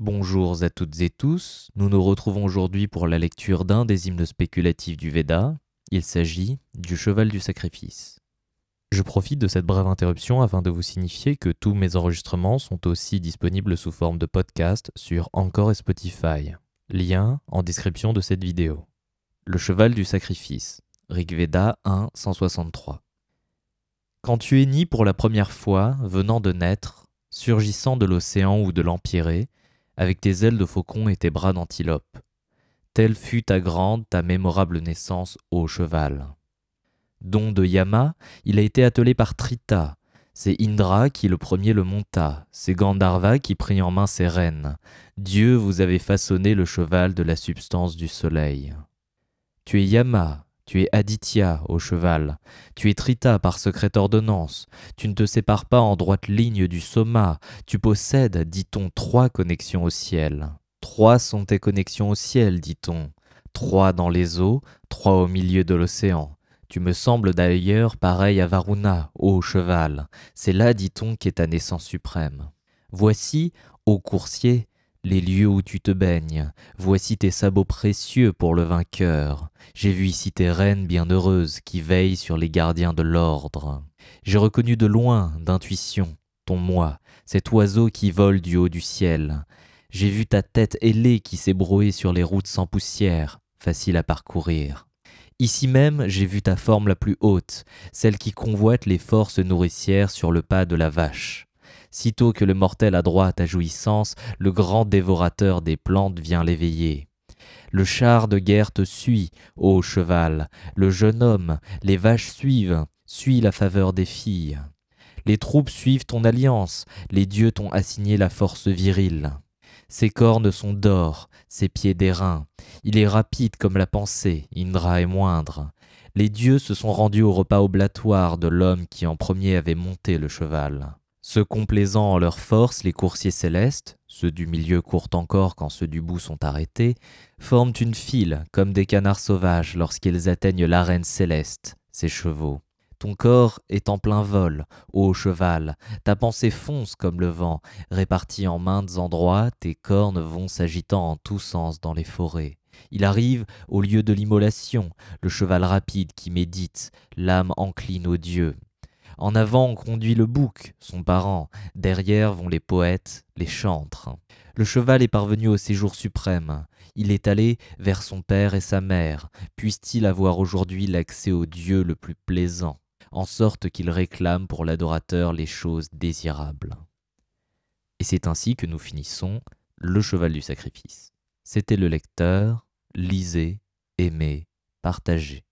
Bonjour à toutes et tous, nous nous retrouvons aujourd'hui pour la lecture d'un des hymnes spéculatifs du Veda. Il s'agit du cheval du sacrifice. Je profite de cette brève interruption afin de vous signifier que tous mes enregistrements sont aussi disponibles sous forme de podcast sur Encore et Spotify. Lien en description de cette vidéo. Le cheval du sacrifice. Rigveda 1 163. Quand tu es né pour la première fois, venant de naître, surgissant de l'océan ou de l'empyrée, avec tes ailes de faucon et tes bras d'antilope. Telle fut ta grande, ta mémorable naissance, ô cheval. Don de Yama, il a été attelé par Trita. C'est Indra qui le premier le monta, c'est Gandharva qui prit en main ses rênes. Dieu vous avait façonné le cheval de la substance du soleil. Tu es Yama, tu es Aditya au cheval, tu es Trita par secrète ordonnance, tu ne te sépares pas en droite ligne du soma, tu possèdes, dit-on, trois connexions au ciel. Trois sont tes connexions au ciel, dit-on, trois dans les eaux, trois au milieu de l'océan. Tu me sembles d'ailleurs pareil à Varuna, ô cheval, c'est là, dit-on, qu'est ta naissance suprême. Voici, ô coursier, les lieux où tu te baignes, voici tes sabots précieux pour le vainqueur. J'ai vu ici tes reines bienheureuses qui veillent sur les gardiens de l'ordre. J'ai reconnu de loin, d'intuition, ton moi, cet oiseau qui vole du haut du ciel. J'ai vu ta tête ailée qui s'est brouée sur les routes sans poussière, facile à parcourir. Ici même, j'ai vu ta forme la plus haute, celle qui convoite les forces nourricières sur le pas de la vache. Sitôt que le mortel a droit à ta jouissance, le grand dévorateur des plantes vient l'éveiller. Le char de guerre te suit, ô cheval, le jeune homme, les vaches suivent, suit la faveur des filles. Les troupes suivent ton alliance, les dieux t'ont assigné la force virile. Ses cornes sont d'or, ses pieds d'airain. Il est rapide comme la pensée, Indra est moindre. Les dieux se sont rendus au repas oblatoire de l'homme qui en premier avait monté le cheval. Se complaisant en leur force, les coursiers célestes, ceux du milieu courent encore quand ceux du bout sont arrêtés, forment une file comme des canards sauvages lorsqu'ils atteignent l'arène céleste, ces chevaux. Ton corps est en plein vol, ô cheval, ta pensée fonce comme le vent, répartie en maintes endroits, tes cornes vont s'agitant en tous sens dans les forêts. Il arrive au lieu de l'immolation, le cheval rapide qui médite, l'âme encline aux dieux, en avant on conduit le bouc, son parent, derrière vont les poètes, les chantres. Le cheval est parvenu au séjour suprême, il est allé vers son père et sa mère, puisse-t-il avoir aujourd'hui l'accès au Dieu le plus plaisant, en sorte qu'il réclame pour l'adorateur les choses désirables. Et c'est ainsi que nous finissons le cheval du sacrifice. C'était le lecteur, lisez, aimez, partagez.